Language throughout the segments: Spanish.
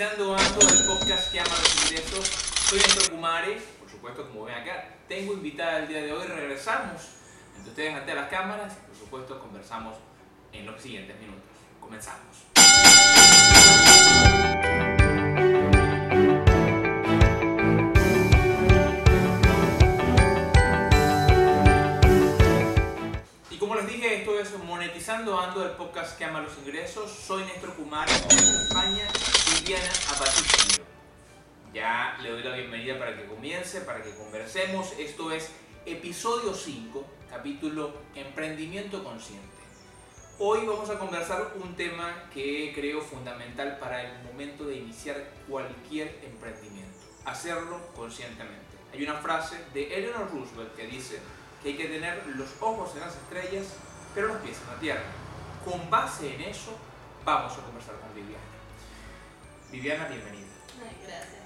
Monetizando Ando, el podcast que ama los ingresos. Soy Néstor Kumare, por supuesto, como ven acá. Tengo invitada el día de hoy, regresamos entre ustedes ante las cámaras y, por supuesto, conversamos en los siguientes minutos. Comenzamos. Monetizando Ando, el podcast que ama los ingresos. Soy Néstor Kumare, me acompaña Viviana Apaticchio. Ya le doy la bienvenida para que comience, para que conversemos. Esto es episodio 5, capítulo Emprendimiento Consciente. Hoy vamos a conversar un tema que creo fundamental para el momento de iniciar cualquier emprendimiento. Hacerlo conscientemente. Hay una frase de Eleanor Roosevelt que dice que hay que tener los ojos en las estrellas, pero los pies en la tierra. Con base en eso, vamos a conversar con Viviana. Viviana, bienvenida. Gracias.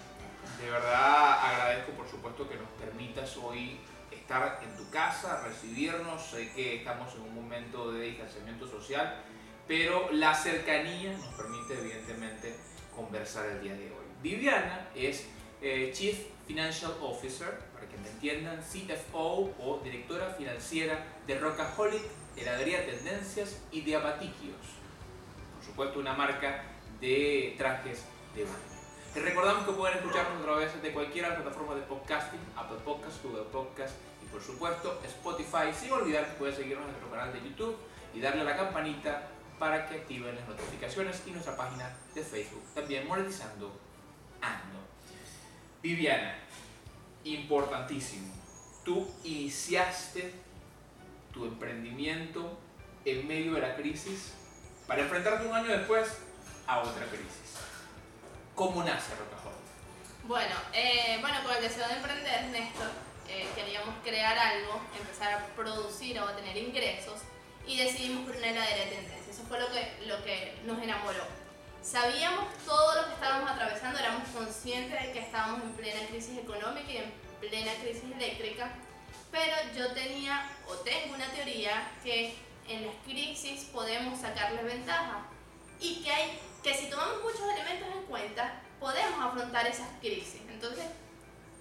De verdad agradezco por supuesto que nos permitas hoy estar en tu casa, recibirnos. Sé que estamos en un momento de distanciamiento social, pero la cercanía nos permite evidentemente conversar el día de hoy. Viviana es eh, Chief Financial Officer, para que me entiendan, CFO o directora financiera de Rockaholic, Heladería Tendencias y de Abatiquios. Por supuesto, una marca de trajes de baño. Les recordamos que pueden escucharnos a través de las plataformas de podcasting, Apple Podcasts, Google Podcasts y por supuesto Spotify, sin olvidar que pueden seguirnos en nuestro canal de YouTube y darle a la campanita para que activen las notificaciones y nuestra página de Facebook, también monetizando Ando. Viviana, importantísimo, tú iniciaste tu emprendimiento en medio de la crisis para enfrentarte un año después a otra crisis. ¿Cómo nace Rocajón? Bueno, eh, bueno, con el deseo de emprender, Néstor, eh, queríamos crear algo, empezar a producir o a tener ingresos y decidimos por una heladera de tendencia. Eso fue lo que, lo que nos enamoró. Sabíamos todo lo que estábamos atravesando, éramos conscientes de que estábamos en plena crisis económica y en plena crisis eléctrica, pero yo tenía o tengo una teoría que en las crisis podemos sacarle ventaja y que, hay, que si tomamos muchos elementos en cuenta, podemos afrontar esas crisis. Entonces,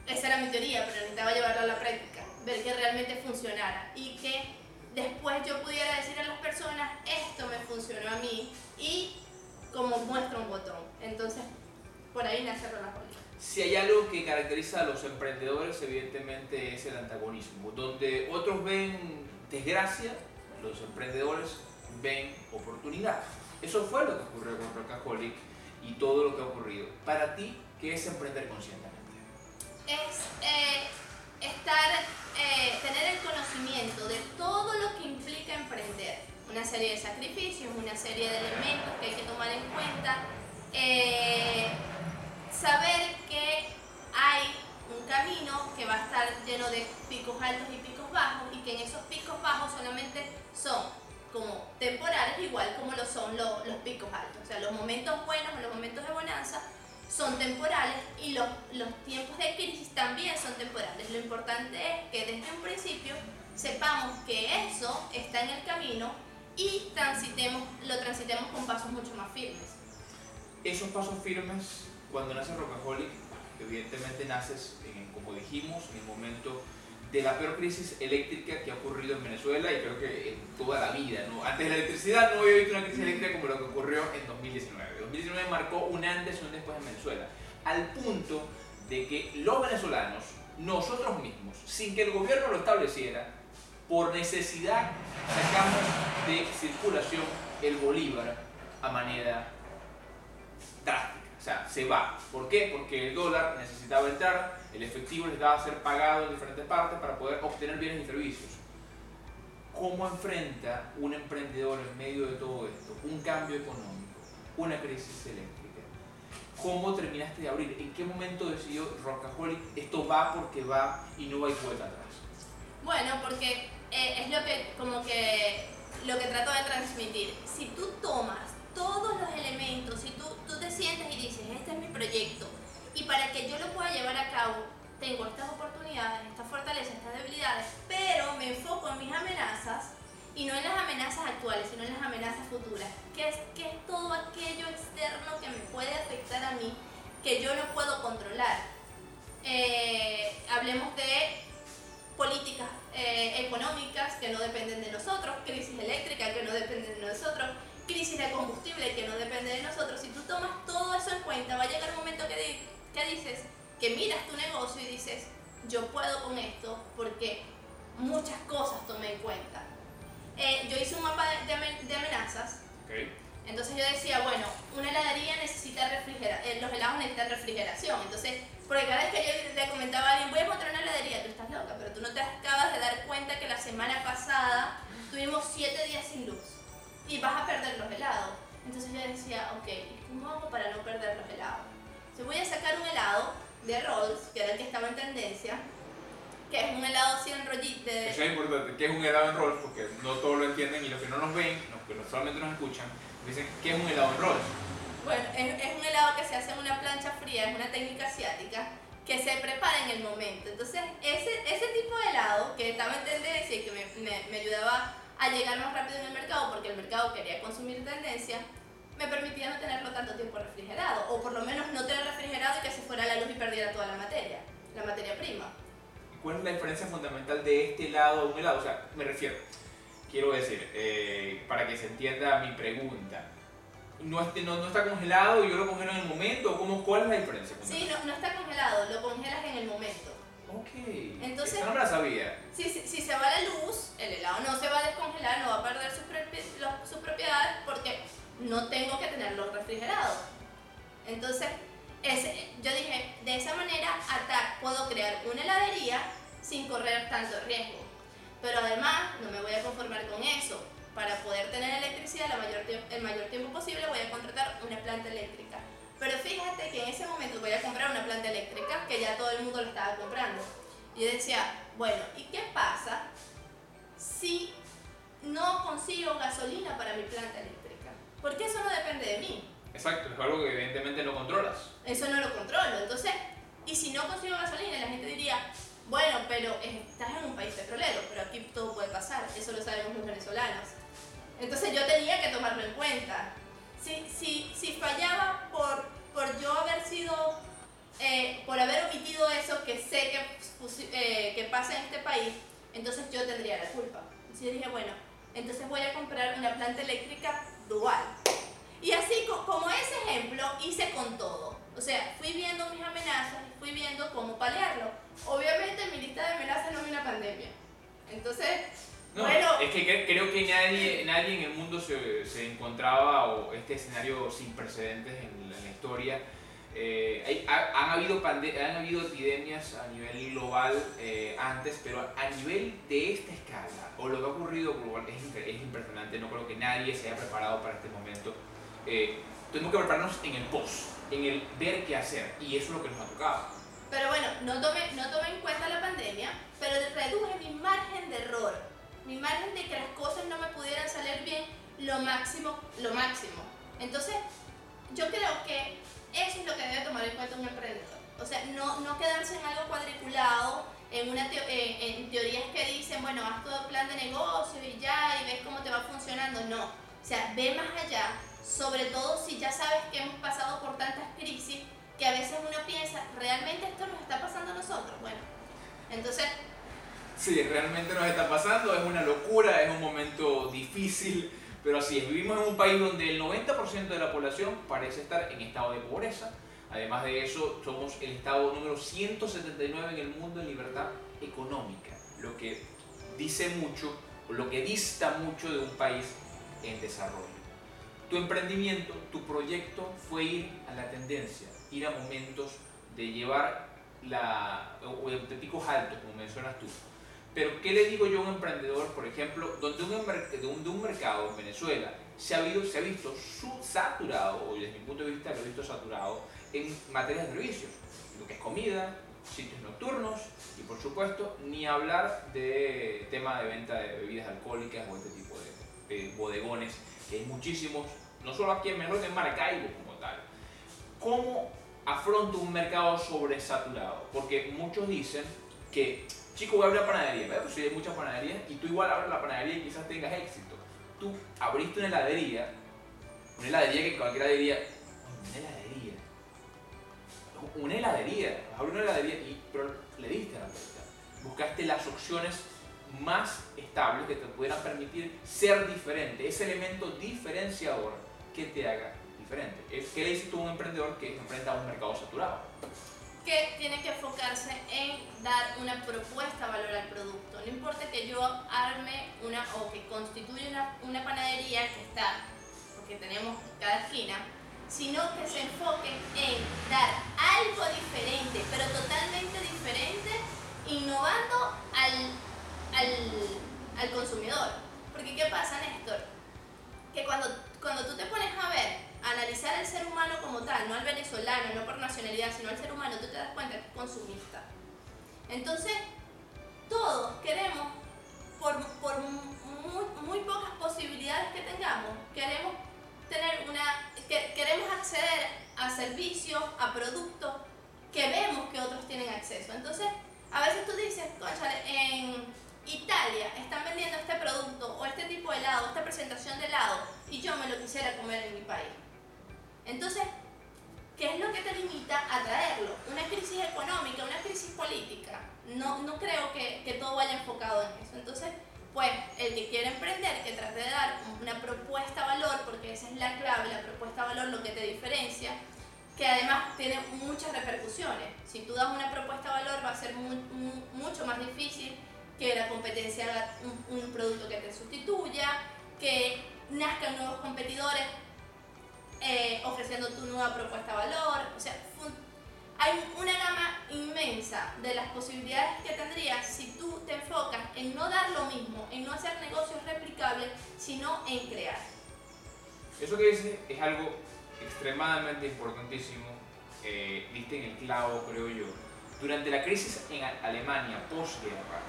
esa era mi teoría, pero necesitaba llevarla a la práctica, ver que realmente funcionara y que después yo pudiera decir a las personas, esto me funcionó a mí y como muestra un botón. Entonces, por ahí nace Rolaholic. Si hay algo que caracteriza a los emprendedores, evidentemente es el antagonismo. Donde otros ven desgracia, los emprendedores ven oportunidad. Eso fue lo que ocurrió con Rockaholic y todo lo que ha ocurrido. Para ti, ¿qué es emprender conscientemente? Es eh, estar, eh, tener el conocimiento de todo lo que implica emprender. Una serie de sacrificios, una serie de elementos que hay que tomar en cuenta. Eh, saber camino que va a estar lleno de picos altos y picos bajos y que en esos picos bajos solamente son como temporales, igual como lo son lo- los picos altos. O sea, los momentos buenos o los momentos de bonanza son temporales y los, los tiempos de crisis también son temporales. Lo importante es que desde un principio sepamos que eso está en el camino y transitemos, lo transitemos con pasos mucho más firmes. Esos pasos firmes, cuando nace Rockaholic, evidentemente naces, como dijimos, en el momento de la peor crisis eléctrica que ha ocurrido en Venezuela y creo que en toda la vida. Antes de la electricidad no había visto una crisis eléctrica como lo que ocurrió en 2019. 2019 marcó un antes y un después en Venezuela, al punto de que los venezolanos, nosotros mismos, sin que el gobierno lo estableciera, por necesidad sacamos de circulación el bolívar a manera se va. ¿Por qué? Porque el dólar necesitaba entrar, el efectivo necesitaba ser pagado en diferentes partes para poder obtener bienes y servicios. ¿Cómo enfrenta un emprendedor en medio de todo esto un cambio económico, una crisis eléctrica? ¿Cómo terminaste de abrir? ¿En qué momento decidió Rockaholic esto va porque va y no hay vuelta atrás? Bueno, porque eh, es lo que como que lo que trato de transmitir. Si tú tomas todos los elementos, si tú, tú te sientes y dices, este es mi proyecto, y para que yo lo pueda llevar a cabo, tengo estas oportunidades, estas fortalezas, estas debilidades, pero me enfoco en mis amenazas y no en las amenazas actuales, sino en las amenazas futuras. ¿Qué es, qué es todo aquello externo que me puede afectar a mí que yo no puedo controlar? Eh, hablemos de políticas eh, económicas que no dependen de nosotros, crisis eléctrica que no depende de nosotros, crisis de combustible que no depende de nosotros. Si tú tomas todo eso en cuenta, va a llegar un momento que, que dices, que miras tu negocio y dices, yo puedo con esto porque muchas cosas tomé en cuenta. Eh, yo hice un mapa de, de, amenazas. Entonces yo decía, bueno, una heladería necesita refrigeración, eh, los helados necesitan refrigeración. Entonces, porque cada vez que yo le comentaba a alguien, voy a mostrar una heladería, tú estás loca, pero tú no te acabas de dar cuenta que la semana pasada tuvimos 7 días sin luz y vas a perder los helados. Entonces yo decía, ok, ¿y cómo hago para no perder los helados? Entonces voy a sacar un helado de Rolls, que era el que estaba en tendencia, que es un helado así en rollito. De... Eso es importante, que es un helado en rolls, porque no todos lo entienden y los que no nos ven, los que solamente nos escuchan, dicen, ¿qué es un helado en rolls? Bueno, es, un helado que se hace en una plancha fría, es una técnica asiática que se prepara en el momento. Entonces, ese, ese tipo de helado que estaba en tendencia y que me, me, me ayudaba a llegar más rápido en el mercado, porque el mercado quería consumir tendencia, me permitía no tenerlo tanto tiempo refrigerado, o por lo menos no tener refrigerado y que se fuera la luz y perdiera toda la materia, la materia prima. ¿Cuál es la diferencia fundamental de este lado a un helado? O sea, me refiero, quiero decir, eh, para que se entienda mi pregunta, no, no, no, está congelado y yo lo congelo en el momento? ¿Cómo, ¿Cuál es la diferencia? Sí, no, no, está congelado, lo congelas en el momento. Ok. Entonces, no me la sabía. Si, si, se va la luz, el helado no se va a descongelar, no va a perder sus, sus propiedades porque no tengo que tenerlo refrigerado. Entonces, ese, yo dije, de esa manera puedo crear una heladería sin correr tanto riesgo. Pero además, no me voy a conformar con eso. Para poder tener electricidad mayor, el mayor tiempo posible, voy a contratar una planta eléctrica. Pero fíjate que en ese momento voy a comprar una planta eléctrica que ya todo el mundo lo estaba comprando. Y yo decía, bueno, ¿y qué pasa si no consigo gasolina para mi planta eléctrica? Porque eso no depende de mí. Exacto, es algo que evidentemente no controlas. Eso no lo controlo. Entonces, y si no consigo gasolina, la gente diría, bueno, pero estás en un país petrolero, pero aquí todo puede pasar, eso lo sabemos los venezolanos. Entonces yo tenía que tomarlo en cuenta. Si, si, si fallaba por yo haber sido, eh, por haber omitido eso que sé que, eh, que pasa en este país, entonces yo tendría la culpa. Entonces yo dije, bueno, entonces voy a comprar una planta eléctrica dual. Y así como ese ejemplo hice con todo. O sea, fui viendo mis amenazas, fui viendo cómo paliarlo. Obviamente en mi lista de amenazas no hay una pandemia. Entonces, bueno... Es que creo que nadie, nadie en el mundo se, se encontraba o este escenario sin precedentes en la, historia. Eh, hay, han, habido han habido epidemias a nivel global eh, antes, pero a nivel de esta escala, o lo que ha ocurrido global, es, es impresionante. No creo que nadie se haya preparado para este momento eh, tenemos que prepararnos en el post, en el ver qué hacer, y eso es lo que nos ha tocado. Pero bueno, no tomé, no tomé en cuenta la pandemia, pero reduje mi margen de error, mi margen de que las cosas no me pudieran salir bien lo máximo, lo máximo. Entonces, yo creo que eso es lo que debe tomar en cuenta un emprendedor. O sea, no, no quedarse en algo cuadriculado, en, una en teorías que dicen, bueno, haz todo plan de negocio y ya, y ves cómo te va funcionando. No, o sea, ve más allá, sobre todo si ya sabes que hemos pasado por tantas crisis que a veces uno piensa, ¿realmente esto nos está pasando a nosotros? Bueno, entonces... Sí, realmente nos está pasando, es una locura, es un momento difícil, pero así es, vivimos en un país donde el 90% de la población parece estar en estado de pobreza. Además de eso, somos el estado número 179 en el mundo en libertad económica, lo que dice mucho, lo que dista mucho de un país en desarrollo. Tu emprendimiento, tu proyecto fue ir a la tendencia, ir a momentos de llevar la, o picos altos, como mencionas tú. Pero, ¿qué le digo yo a un emprendedor, por ejemplo, donde un, de, un, mercado en Venezuela se ha, habido, se ha visto saturado, o desde mi punto de vista lo he visto saturado, en materia de servicios, lo que es comida, sitios nocturnos y, por supuesto, ni hablar de tema de venta de bebidas alcohólicas o este tipo de, de bodegones, que hay muchísimos no solo aquí en Mendoza, en Maracaibo como tal. ¿Cómo afronto un mercado sobresaturado? Porque muchos dicen que chico, voy a abrir la panadería. ¿verdad? Pues hay muchas panaderías y tú igual abres la panadería y quizás tengas éxito. Tú abriste una heladería, una heladería que cualquiera diría, una heladería. Una heladería, abrir una heladería, y, pero le diste la vuelta. Buscaste las opciones más estables que te pudieran permitir ser diferente, ese elemento diferenciador que te haga diferente. ¿Qué le dices tú a un emprendedor que enfrenta a un mercado saturado? Que tiene que enfocarse en dar una propuesta valor al producto. No importa que yo arme una o que constituya una, una panadería que está, porque tenemos cada esquina, sino que se enfoque en dar algo diferente, pero totalmente diferente, innovando al, al, al consumidor. Porque ¿qué pasa, Néstor? Que cuando, cuando tú te pones a ver analizar al ser humano como tal, no al venezolano, no por nacionalidad, sino al ser humano, tú te das cuenta que es consumista. Entonces, todos queremos, por, muy, pocas posibilidades que tengamos, queremos tener una, que, queremos acceder a servicios, a productos que vemos que otros tienen acceso. Entonces, a veces tú dices, conchale, en Italia están vendiendo este producto o este tipo de helado, esta presentación de helado, y yo me lo quisiera comer en mi país. Entonces, ¿qué es lo que te limita a traerlo? Una crisis económica, una crisis política. No, no creo que, todo vaya enfocado en eso. Entonces, pues el que quiere emprender, que trate de dar una propuesta valor, porque esa es la clave, la propuesta valor lo que te diferencia, que además tiene muchas repercusiones. Si tú das una propuesta valor va a ser mucho más difícil que la competencia haga un, un producto que te sustituya, que nazcan nuevos competidores eh, ofreciendo tu nueva propuesta de valor. O sea, hay una gama inmensa de las posibilidades que tendrías si tú te enfocas en no dar lo mismo, en no hacer negocios replicables, sino en crear. Eso que dices es algo extremadamente importantísimo, eh, viste en el clavo, creo yo. Durante la crisis en Alemania, postguerra,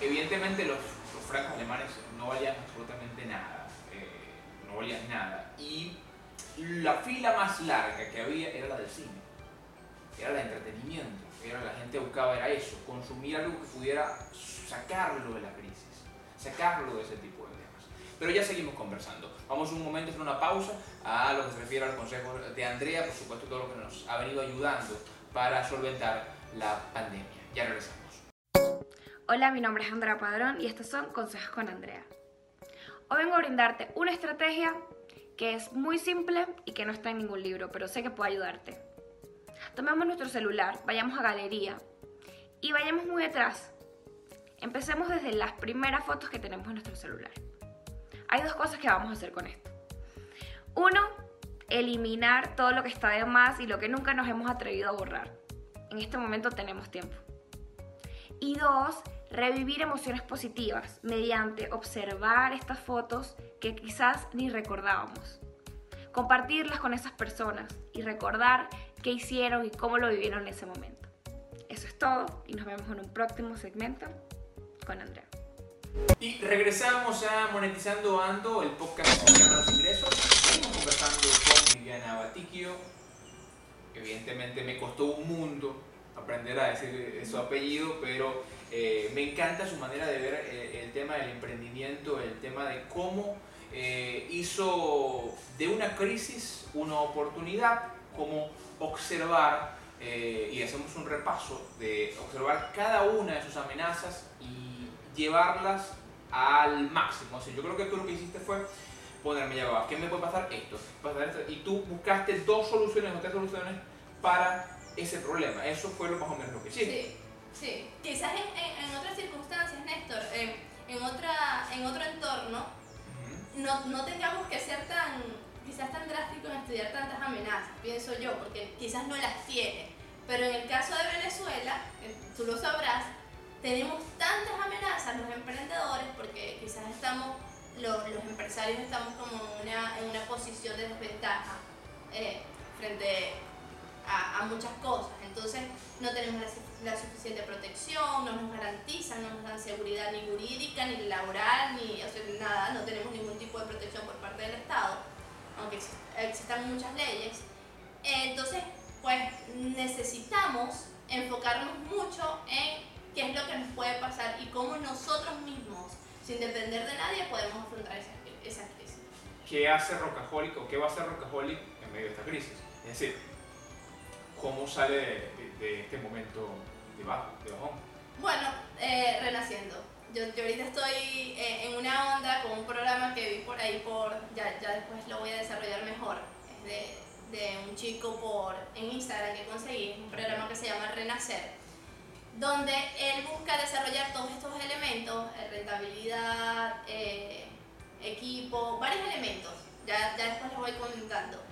evidentemente los, los francos alemanes no valían absolutamente nada, eh, no valían nada. Y la fila más larga que había era la del cine, era el entretenimiento, era la gente buscaba era eso, consumir algo que pudiera sacarlo de la crisis, sacarlo de ese tipo de temas. Pero ya seguimos conversando. Vamos un momento hacer una pausa a lo que se refiere al consejo de Andrea, por supuesto todo lo que nos ha venido ayudando para solventar la pandemia. Ya regresamos. Hola, mi nombre es Andrea Padrón y estos son Consejos con Andrea. Hoy vengo a brindarte una estrategia que es muy simple y que no está en ningún libro, pero sé que puede ayudarte. Tomemos nuestro celular, vayamos a galería y vayamos muy atrás. Empecemos desde las primeras fotos que tenemos en nuestro celular. Hay dos cosas que vamos a hacer con esto. Uno, eliminar todo lo que está de más y lo que nunca nos hemos atrevido a borrar. En este momento tenemos tiempo. Y dos, revivir emociones positivas mediante observar estas fotos que quizás ni recordábamos. Compartirlas con esas personas y recordar qué hicieron y cómo lo vivieron en ese momento. Eso es todo y nos vemos en un próximo segmento con Andrea. Y regresamos a Monetizando Ando, el podcast de los ingresos. Estamos conversando con Viviana Batiquio. Evidentemente me costó un mundo aprender a decir su apellido, pero eh, me encanta su manera de ver eh, el tema del emprendimiento, el tema de cómo eh, hizo de una crisis una oportunidad, como observar, y hacemos un repaso de observar cada una de sus amenazas y llevarlas al máximo. O yo creo que tú lo que hiciste fue ponerme ya va, ¿qué me puede pasar? Esto, y tú buscaste dos soluciones o tres soluciones para ese problema. Eso fue lo más o menos lo que hiciste. Quizás en, en, otras circunstancias, Néstor, en, otra, en otro entorno, no, no tengamos que ser tan, quizás tan drásticos en estudiar tantas amenazas, pienso yo, porque quizás no las tiene. Pero en el caso de Venezuela, tú lo sabrás, tenemos tantas amenazas los emprendedores porque quizás estamos, los, los empresarios estamos como una, en una posición de desventaja eh, frente a, a, muchas cosas. Entonces no tenemos la la suficiente protección, no nos garantizan, no nos dan seguridad ni jurídica, ni laboral, ni nada, no tenemos ningún tipo de protección por parte del Estado, aunque existan muchas leyes. Entonces, pues necesitamos enfocarnos mucho en qué es lo que nos puede pasar y cómo nosotros mismos, sin depender de nadie, podemos afrontar esa, esa crisis. ¿Qué hace Rocaholic o qué va a hacer Rocaholic en medio de esta crisis? Es decir, ¿cómo sale de, de este momento de, bajón? Bueno, eh, renaciendo. Yo, yo, ahorita estoy eh, en una onda con un programa que vi por ahí, por ya, ya después lo voy a desarrollar mejor. Es de, de un chico por, en Instagram que conseguí, un programa que se llama Renacer, donde él busca desarrollar todos estos elementos, eh, rentabilidad, equipo, varios elementos. Ya, ya después los voy comentando.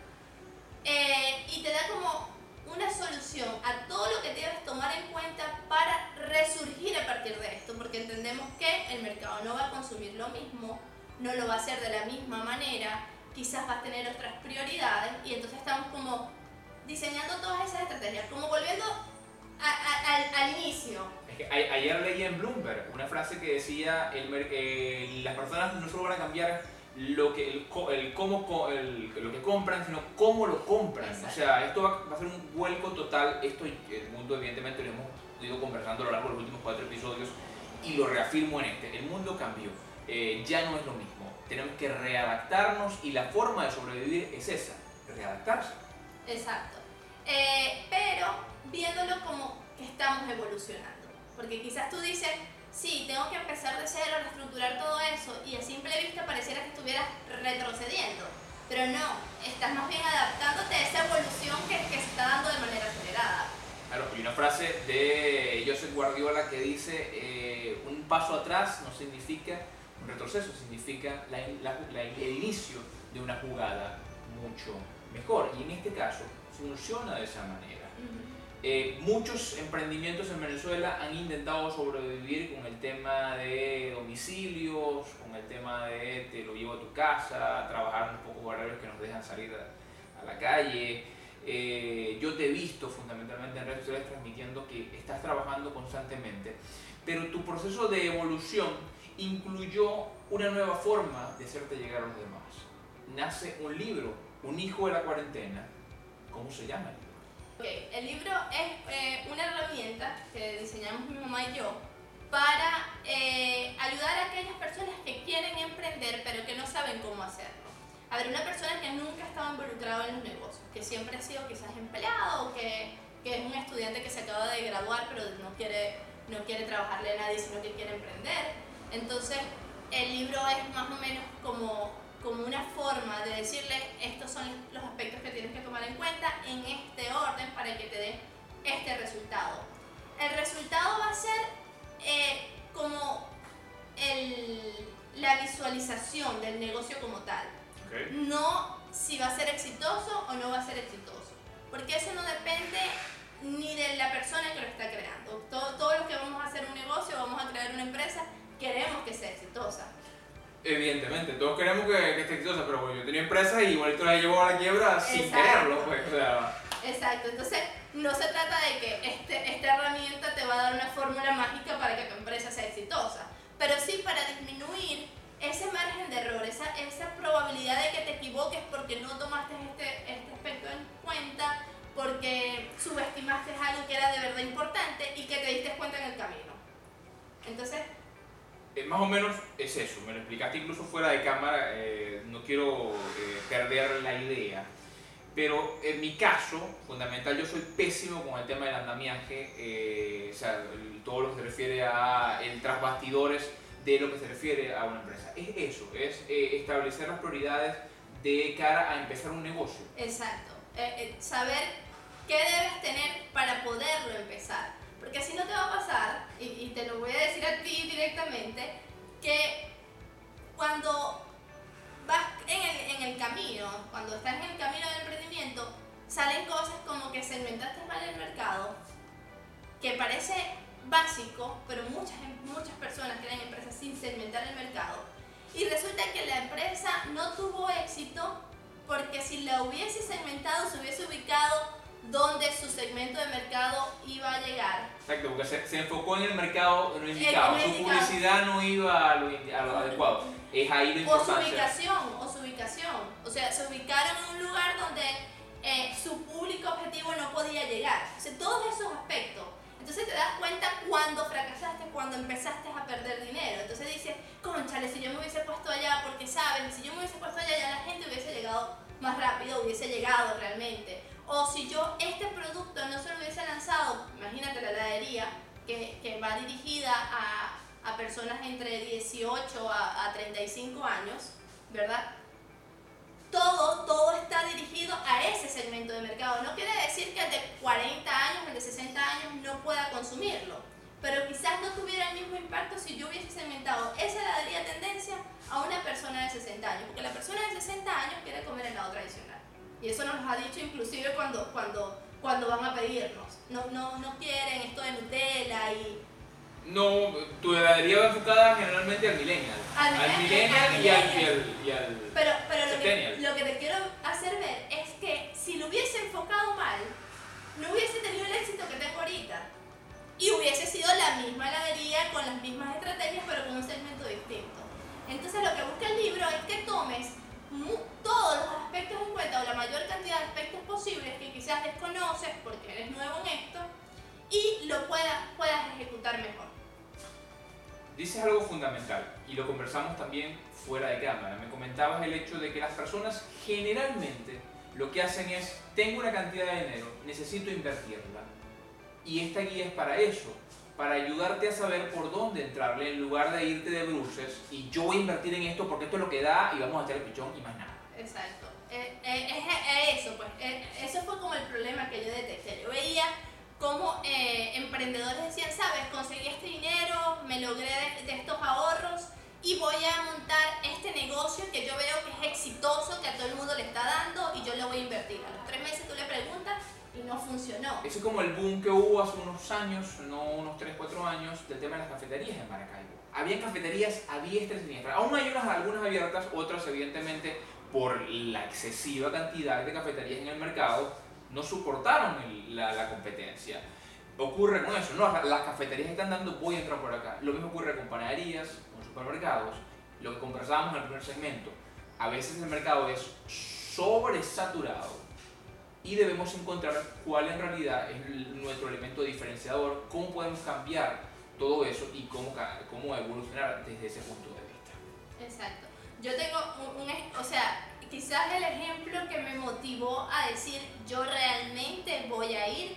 y te da como una solución a todo lo que debes tomar en cuenta para resurgir a partir de esto, porque entendemos que el mercado no va a consumir lo mismo, no lo va a hacer de la misma manera, quizás va a tener otras prioridades y entonces estamos como diseñando todas esas estrategias, como volviendo al, inicio. Es que ayer leí en Bloomberg una frase que decía, el, las personas no solo van a cambiar lo que, el, el cómo, el, lo que compran, sino cómo lo compran. O sea, esto va, a ser un vuelco total. Esto el mundo evidentemente lo hemos ido conversando a lo largo de los últimos cuatro episodios y lo reafirmo en este. El mundo cambió. Eh, ya no es lo mismo. Tenemos que readaptarnos y la forma de sobrevivir es esa, readaptarse. Exacto. Eh, pero viéndolo como que estamos evolucionando. Porque quizás tú dices, sí, tengo que empezar de cero, reestructurar todo eso y a simple vista pareciera que estuvieras retrocediendo. Pero no, estás más bien adaptándote a esa evolución que, se está dando de manera acelerada. Claro, hay una frase de Joseph Guardiola que dice, eh, un paso atrás no significa un retroceso, significa el inicio de una jugada mucho mejor. Y en este caso funciona de esa manera. Eh, muchos emprendimientos en Venezuela han intentado sobrevivir con el tema de domicilios, con el tema de te lo llevo a tu casa, trabajar un poco horarios que nos dejan salir a, la calle. Eh, yo te he visto fundamentalmente en redes sociales transmitiendo que estás trabajando constantemente, pero tu proceso de evolución incluyó una nueva forma de hacerte llegar a los demás. Nace un libro, Un hijo de la cuarentena. ¿Cómo se llama? Okay. El libro es eh, una herramienta que diseñamos mi mamá y yo para eh, ayudar a aquellas personas que quieren emprender pero que no saben cómo hacerlo. A ver, una persona que nunca ha estado involucrada en los negocios, que siempre ha sido quizás empleado o que, que, es un estudiante que se acaba de graduar pero no quiere, no quiere trabajarle a nadie sino que quiere emprender. Entonces, el libro es más o menos como como una forma de decirle estos son los aspectos que tienes que tomar en cuenta en este orden para que te dé este resultado. El resultado va a ser eh, como el, la visualización del negocio como tal. No si va a ser exitoso o no va a ser exitoso. Porque eso no depende ni de la persona que lo está creando. Todo, todo lo que vamos a hacer un negocio, vamos a crear una empresa, queremos que sea exitosa. Evidentemente, todos queremos que, que esté exitosa, pero bueno, yo tenía empresas y igualito la llevo a la quiebra sin quererlo, pues, Exacto, entonces no se trata de que este, esta herramienta te va a dar una fórmula mágica para que tu empresa sea exitosa, pero sí para disminuir ese margen de error, esa, esa probabilidad de que te equivoques porque no tomaste este, este aspecto en cuenta, porque subestimaste algo que era de verdad importante y que te diste cuenta en el camino. Entonces, eh, más o menos es eso, me lo explicaste incluso fuera de cámara, eh, no quiero eh, perder la idea, pero en mi caso, fundamental, yo soy pésimo con el tema del andamiaje, o sea, todo lo que se refiere a el tras bastidores de lo que se refiere a una empresa. Es eso, es establecer las prioridades de cara a empezar un negocio. Exacto, saber qué debes tener para poderlo empezar porque así no te va a pasar, y, te lo voy a decir a ti directamente, que cuando vas en el, en el, camino, cuando estás en el camino del emprendimiento, salen cosas como que segmentaste mal el mercado, que parece básico, pero muchas, muchas personas crean empresas sin segmentar el mercado. Y resulta que la empresa no tuvo éxito porque si la hubiese segmentado, se hubiese ubicado donde su segmento de mercado iba a llegar. Exacto, porque se, enfocó en el mercado no indicado, su publicidad no iba a lo, adecuado. Es ahí la importancia. O su ubicación, o su ubicación. O sea, se ubicaron en un lugar donde eh, su público objetivo no podía llegar. O sea, todos esos aspectos. Entonces te das cuenta cuando fracasaste, cuando empezaste a perder dinero. Entonces dices, conchale, si yo me hubiese puesto allá, porque saben, si yo me hubiese puesto allá, ya la gente hubiese llegado más rápido, hubiese llegado realmente. O si yo este producto no se lo hubiese lanzado, imagínate la heladería, que, que va dirigida a, a, personas entre 18 a, a 35 años, ¿verdad? todo, todo está dirigido a ese segmento de mercado. No quiere decir que el de 40 años, el de 60 años no pueda consumirlo, pero quizás no tuviera el mismo impacto si yo hubiese segmentado esa heladería tendencia a una persona de 60 años, porque la persona de 60 años quiere comer helado tradicional. Y eso nos ha dicho inclusive cuando, cuando, cuando van a pedirnos. No, no, no quieren esto de Nutella y no, tu heladería va enfocada generalmente al millennial. Al, millennial, y, al, y, al, Pero, pero lo, que, lo que te quiero hacer ver es que si lo hubiese enfocado mal, no hubiese tenido el éxito que tengo ahorita. Y hubiese sido la misma heladería con las mismas estrategias, pero con un segmento distinto. Entonces lo que busca el libro es que tomes todos los aspectos en cuenta, o la mayor cantidad de aspectos posibles que quizás desconoces porque eres nuevo en esto, y lo puedas, puedas ejecutar mejor dices algo fundamental y lo conversamos también fuera de cámara. Me comentabas el hecho de que las personas generalmente lo que hacen es, tengo una cantidad de dinero, necesito invertirla. Y esta guía es para eso, para ayudarte a saber por dónde entrarle en lugar de irte de bruces y yo voy a invertir en esto porque esto es lo que da y vamos a hacer el pichón y más nada. Exacto. Eh, eh, es, eso, pues. Eh, eso fue como el problema que yo detecté. Yo veía como eh, emprendedores decían, sabes, conseguí este dinero, me logré de, estos ahorros y voy a montar este negocio que yo veo que es exitoso, que a todo el mundo le está dando y yo le voy a invertir. A los tres meses tú le preguntas y no funcionó. Eso es como el boom que hubo hace unos años, no unos 3, 4 años, del tema de las cafeterías en Maracaibo. Había cafeterías a diestra y siniestra. Aún hay unas, algunas abiertas, otras evidentemente por la excesiva cantidad de cafeterías en el mercado no soportaron la, competencia. Ocurre con eso, no, las cafeterías están dando, voy a entrar por acá. Lo mismo ocurre con panaderías, con supermercados, lo que conversábamos en el primer segmento. A veces el mercado es sobresaturado y debemos encontrar cuál en realidad es nuestro elemento diferenciador, cómo podemos cambiar todo eso y cómo, cómo evolucionar desde ese punto de vista. Exacto. Yo tengo un, un o sea, quizás el ejemplo que me motivó a decir yo realmente voy a ir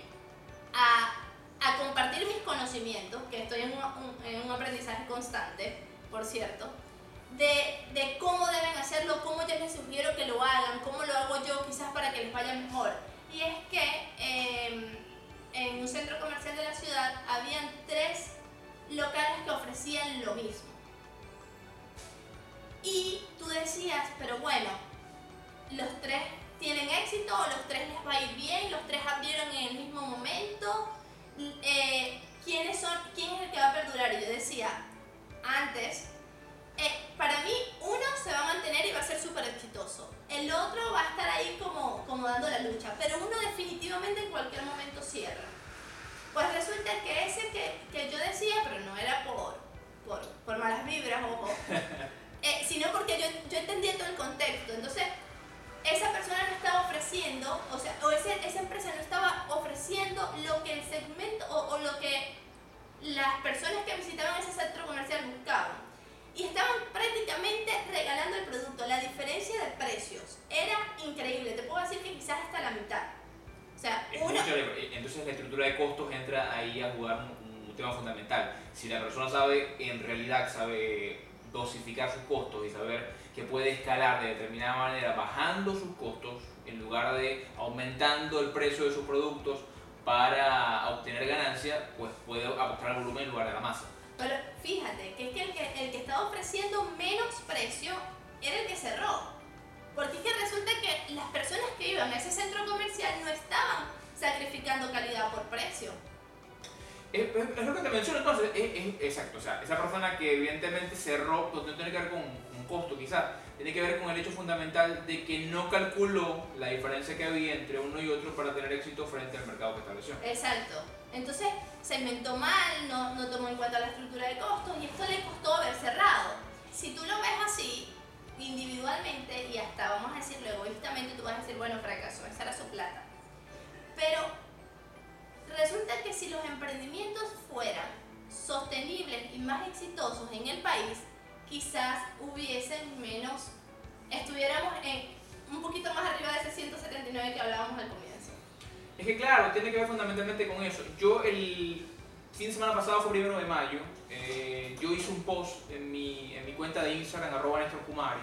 a, a compartir mis conocimientos, que estoy en un, en un aprendizaje constante, por cierto, de, de, cómo ofrecían lo mismo. Y tú decías, pero bueno, los tres tienen éxito, los tres les va a ir bien, los tres abrieron en el mismo momento. Eh, ¿quiénes son, ¿Quién es el que va a perdurar? Y yo decía, antes, eh, para mí uno se va a mantener y va a ser súper exitoso. El otro va a estar ahí como, como dando la lucha, pero uno definitivamente en cualquier momento cierra. Pues resulta que ese que, que yo decía, pero no era por, por, por malas vibras, ojo, eh, sino porque yo, yo entendía todo el contexto. Entonces, esa persona no estaba ofreciendo, o sea, o esa empresa no estaba ofreciendo lo que el segmento o, lo que las personas que visitaban ese centro comercial buscaban. Y estaban prácticamente regalando el producto. La diferencia de precios era increíble. Te puedo decir que quizás hasta la mitad. O sea, entonces la estructura de costos entra ahí a jugar un tema fundamental. Si la persona sabe, en realidad sabe dosificar sus costos y saber que puede escalar de determinada manera bajando sus costos en lugar de aumentando el precio de sus productos para obtener ganancia, pues puede apostar al volumen en lugar de la masa. Pero fíjate que es que el que, el que estaba ofreciendo menos precio era el que cerró. Porque es que resulta que las personas que iban a ese centro comercial no estaban sacrificando calidad por precio es, lo que te menciono entonces, es, exacto, o sea, esa persona que evidentemente cerró, pues no tiene que ver con un costo quizás, tiene que ver con el hecho fundamental de que no calculó la diferencia que había entre uno y otro para tener éxito frente al mercado que estableció. Exacto. Entonces segmentó mal, no, no tomó en cuenta la estructura de costos y esto le costó haber cerrado. Si tú lo ves así, individualmente y hasta vamos a decirlo egoístamente, tú vas a decir, bueno, fracasó, esa era su plata. Pero Resulta que si los emprendimientos fueran sostenibles y más exitosos en el país, quizás hubiesen menos, estuviéramos en un poquito más arriba de ese 179 que hablábamos al comienzo. Es que claro, tiene que ver fundamentalmente con eso. Yo el fin de semana pasado fue primero de mayo, eh, yo hice un post en mi, en mi cuenta de Instagram, arroba Néstor Kumari,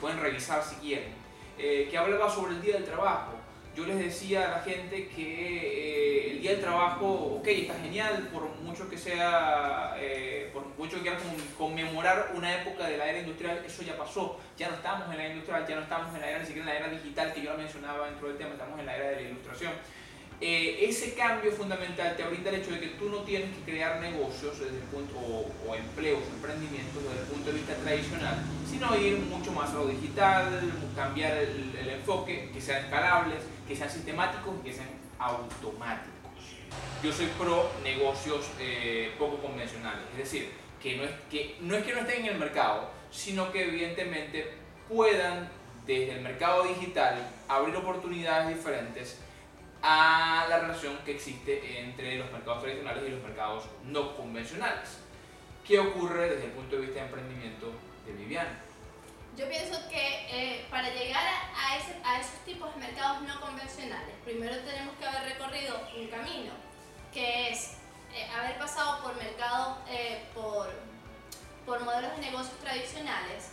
pueden revisar si quieren, eh, que hablaba sobre el Día del Trabajo. Yo les decía a la gente que eh, el Día del Trabajo, ok, está genial, por mucho que sea, por mucho que quieran conmemorar una época de la era industrial, eso ya pasó. Ya no estamos en la era industrial, ya no estamos en la era ni siquiera en la era digital que yo la mencionaba dentro del tema, estamos en la era de la ilustración. Eh, ese cambio fundamental te brinda el hecho de que tú no tienes que crear negocios desde el punto, o, empleos, emprendimientos desde el punto de vista tradicional, sino ir mucho más a lo digital, cambiar el, enfoque, que sean escalables, que sean sistemáticos y que sean automáticos. Yo soy pro negocios eh, poco convencionales, es decir, que no, es, que no es que no estén en el mercado, sino que evidentemente puedan desde el mercado digital abrir oportunidades diferentes a la relación que existe entre los mercados tradicionales y los mercados no convencionales. ¿Qué ocurre desde el punto de vista de emprendimiento de Viviana? Yo pienso que eh, para llegar a, a, esos tipos de mercados no convencionales, primero tenemos que haber recorrido un camino, que es eh, haber pasado por mercados, eh, por, por modelos de negocios tradicionales,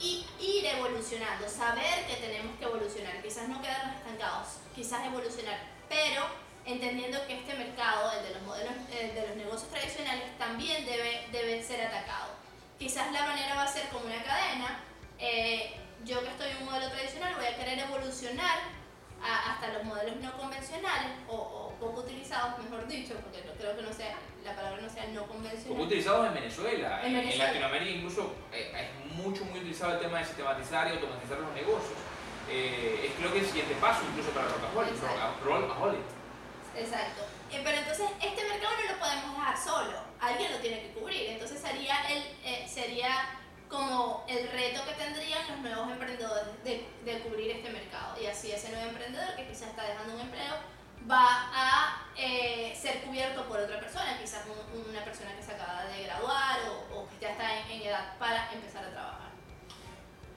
y ir evolucionando, saber que tenemos que evolucionar, quizás no quedarnos estancados, quizás evolucionar, pero entendiendo que este mercado, el de los modelos de los negocios tradicionales, también debe, debe ser atacado. Quizás la manera va a ser como una cadena. Eh, yo que estoy en un modelo tradicional voy a querer evolucionar hasta los modelos no convencionales o, poco utilizados, mejor dicho, porque no, creo que no sea, la palabra no sea no convencional. Poco utilizados en Venezuela. En, Latinoamérica incluso eh, es mucho, muy utilizado el tema de sistematizar y automatizar los negocios. Eh, es creo que el siguiente paso incluso para Rockaholic. Exacto. Eh, pero entonces este mercado no lo podemos dejar solo, alguien lo tiene que cubrir. Entonces sería, el, sería como el reto que tendrían los nuevos emprendedores de, de, cubrir este mercado. Y así ese nuevo emprendedor que quizás está dejando un empleo va a eh, ser cubierto por otra persona, quizás una persona que se acaba de graduar o, que ya está en, edad para empezar a trabajar.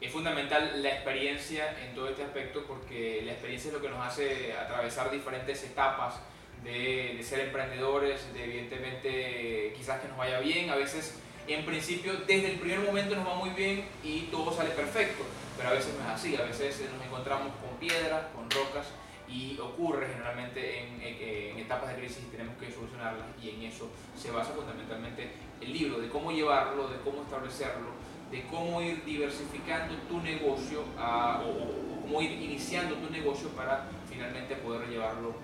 Es fundamental la experiencia en todo este aspecto porque la experiencia es lo que nos hace atravesar diferentes etapas de, de ser emprendedores, de evidentemente quizás que nos vaya bien, a veces en principio desde el primer momento nos va muy bien y todo sale perfecto, pero a veces no es así, a veces nos encontramos con piedras, con rocas y ocurre generalmente en, en, etapas de crisis y tenemos que solucionarlas. Y en eso se basa fundamentalmente el libro, de cómo llevarlo, de cómo establecerlo, de cómo ir diversificando tu negocio o, cómo ir iniciando tu negocio para finalmente poder llevarlo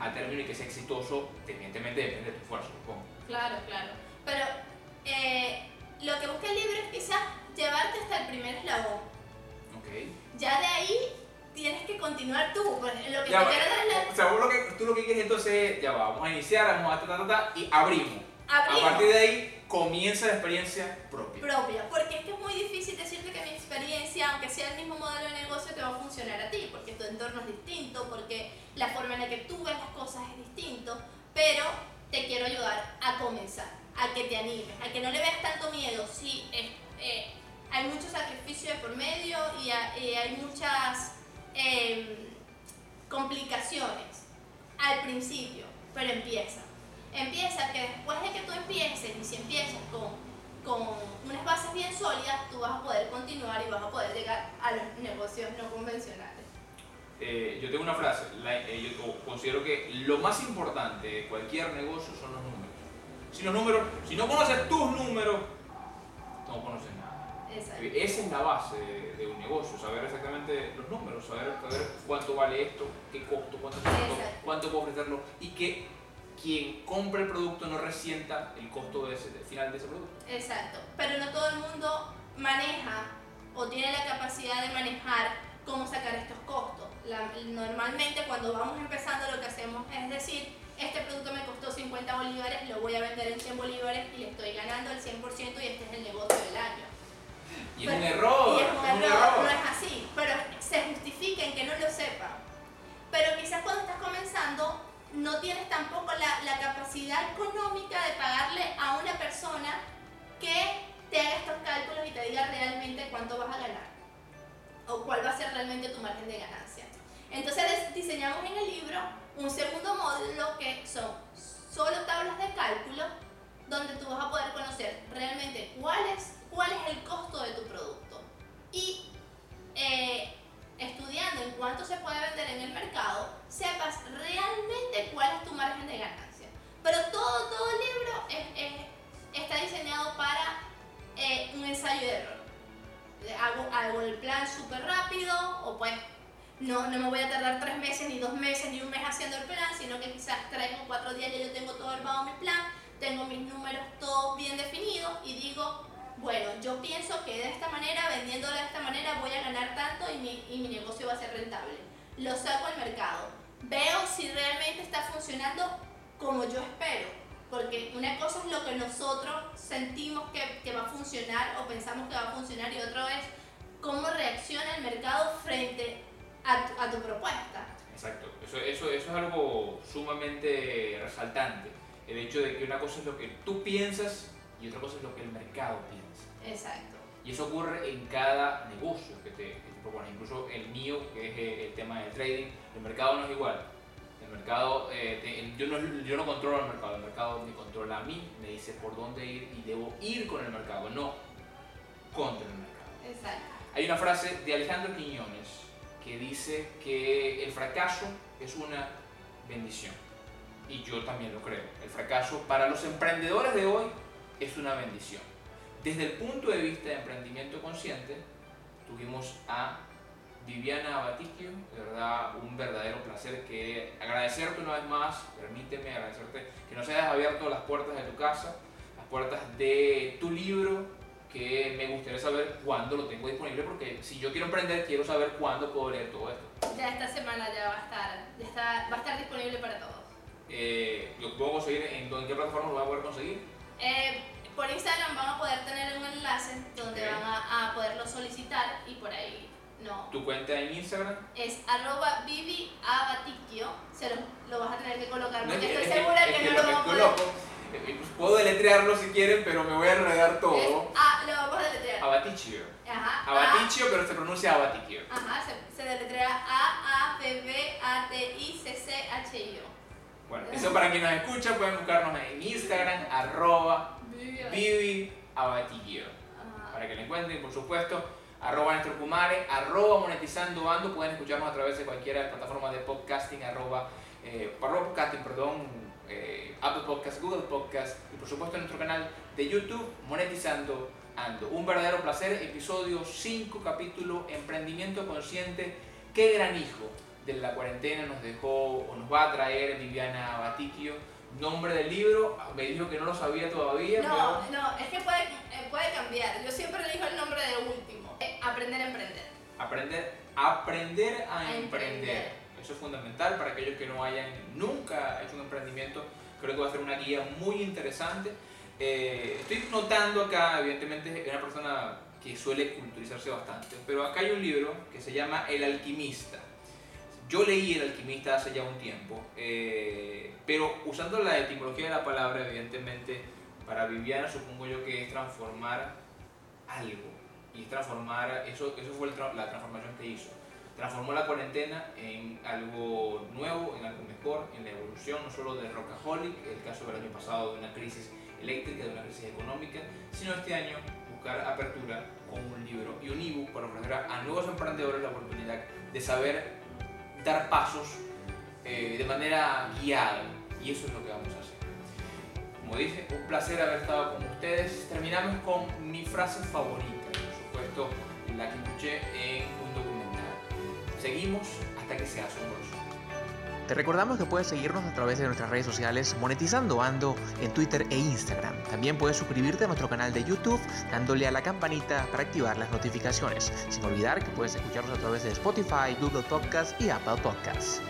a término y que sea exitoso, evidentemente depende de tu esfuerzo, supongo. Claro, claro. Pero eh, lo que busca el libro es quizás llevarte hasta el primer eslabón. Okay. Ya de ahí tienes que continuar tú. Pues, lo que ya, O sea, lo que, tú lo que quieres entonces, ya va, vamos a iniciar, vamos a ta, y abrimos. abrimos. A partir de ahí comienza la experiencia propia. Propia, porque es que es muy difícil decirte que mi experiencia, aunque sea el mismo modelo de negocio, te va a funcionar a ti, porque tu entorno es distinto, porque la forma en la que tú ves las cosas es distinto, pero te quiero ayudar a comenzar a que te animes, a que no le veas tanto miedo. Sí, eh, hay mucho sacrificio de por medio y, hay muchas em, complicaciones al principio, pero empieza. Empieza que después de que tú empieces, y si empiezas con, con unas bases bien sólidas, tú vas a poder continuar y vas a poder llegar a los negocios no convencionales. Eh, yo tengo una frase, eh, yo considero que lo más importante de cualquier negocio son los números si los números, si no conoces tus números, no conoces nada. Exacto. Esa es la base de, un negocio, saber exactamente los números, saber, cuánto vale esto, qué costo, cuánto cuánto puedo ofrecerlo y que quien compre el producto no resienta el costo de ese, del final de ese producto. Exacto, pero no todo el mundo maneja o tiene la capacidad de manejar cómo sacar estos costos. normalmente cuando vamos empezando lo que hacemos es decir, este producto me costó 50 bolívares, lo voy a vender en 100 bolívares y le estoy ganando el 100% y este es el negocio del año. Y es un error. Y es un, error, no es así, pero se justifica en que no lo sepa. Pero quizás cuando estás comenzando no tienes tampoco la, capacidad económica de pagarle a una persona que te haga estos cálculos y te diga realmente cuánto vas a ganar o cuál va a ser realmente tu margen de ganancia. Entonces diseñamos en el libro un segundo módulo que son solo tablas de cálculo donde tú vas a poder conocer realmente cuál es, cuál es el costo de tu producto y eh, estudiando en cuánto se puede vender en el mercado, sepas eh, un ensayo de error. Hago, hago el plan súper rápido o pues no, no me voy a tardar tres meses, ni dos meses, ni un mes haciendo el plan, sino que quizás tres o cuatro días ya yo tengo todo armado mi plan, tengo mis números todos bien definidos y digo, bueno, yo pienso que de esta manera, vendiéndolo de esta manera, voy a ganar tanto y mi, y mi negocio va a ser rentable. Lo saco al mercado. Veo si realmente está funcionando como yo espero. Porque una cosa es lo que nosotros sentimos que, que va a funcionar o pensamos que va a funcionar y otro es cómo reacciona el mercado frente a tu, a tu propuesta. Exacto, eso, eso, eso es algo sumamente resaltante. El hecho de que una cosa es lo que tú piensas y otra cosa es lo que el mercado piensa. Exacto. Y eso ocurre en cada negocio que te, que te propones. Incluso el mío, que es el tema del trading, el mercado no es igual. El mercado, eh, yo, no, yo no controlo el mercado, el mercado me controla a mí, me dice por dónde ir y debo ir con el mercado, no contra el mercado. Exacto. Hay una frase de Alejandro Quiñones que dice que el fracaso es una bendición. Y yo también lo creo. El fracaso para los emprendedores de hoy es una bendición. Desde el punto de vista de emprendimiento consciente, tuvimos a Viviana Abatiquio, de verdad un verdadero placer que agradecerte una vez más, permíteme agradecerte que nos hayas abierto las puertas de tu casa, las puertas de tu libro, que me gustaría saber cuándo lo tengo disponible, porque si yo quiero emprender, quiero saber cuándo puedo leer todo esto. Ya esta semana ya va a estar, ya está, va a estar disponible para todos. Eh, ¿Lo puedo conseguir? ¿En, en qué plataforma lo voy a poder conseguir? Eh, por Instagram van a poder tener un enlace donde Ok. van a, a poderlo solicitar y por ahí no. ¿Tu cuenta en Instagram? Es arroba Vivi. Se lo, lo vas a tener que colocar No, porque es estoy es segura es que no lo lo que vamos a poder. eh, Puedo deletrearlo si quieren, pero me voy a enredar todo. Es- ah, lo vamos a deletrear. Abatichio. Ajá. Abatichio, pero se pronuncia Abatiquio. A, ajá, se, se deletrea A A B B A T I C C H I O. Bueno, eso para quien nos escucha, pueden buscarnos en Instagram, arroba Vivi. Para que lo encuentren, por supuesto, arroba Néstor Kumare, arroba monetizando ando, pueden escucharnos a través de cualquiera de las plataformas de podcasting, arroba, eh, arroba podcasting, perdón, eh, Apple Podcast, Google Podcast y por supuesto en nuestro canal de YouTube, monetizando ando. Un verdadero placer, episodio 5, capítulo Emprendimiento Consciente, qué gran hijo de la cuarentena nos dejó o nos va a traer Viviana Batiquio. Nombre del libro, me dijo que no lo sabía todavía, No, pero... no, es que puede, eh, puede cambiar. Yo siempre elijo el nombre de último. Eh, Aprender a emprender. Aprender, aprender a, A emprender. emprender. Eso es fundamental para aquellos que no hayan nunca hecho un emprendimiento. Creo que va a ser una guía muy interesante. Eh, estoy notando acá, evidentemente, es una persona que suele culturizarse bastante, pero acá hay un libro que se llama El alquimista. Yo leí El alquimista hace ya un tiempo, eh, pero usando la etimología de la palabra, evidentemente, para Viviana supongo yo que es transformar algo y transformar, eso, eso fue la transformación que hizo. Transformó la cuarentena en algo nuevo, en algo mejor, en la evolución no solo de Rockaholic, el caso del año pasado de una crisis eléctrica, de una crisis económica, sino este año buscar apertura con un libro y un ebook para ofrecer a, nuevos emprendedores la oportunidad de saber dar pasos eh, de manera guiada y eso es lo que vamos a hacer. Como dije, un placer haber estado con ustedes. Terminamos con mi frase favorita, la que escuché en un documental. Seguimos hasta que sea asombroso. Te recordamos que puedes seguirnos a través de nuestras redes sociales Monetizando Ando en Twitter e Instagram. También puedes suscribirte a nuestro canal de YouTube dándole a la campanita para activar las notificaciones. Sin olvidar que puedes escucharnos a través de Spotify, Google Podcast y Apple Podcasts.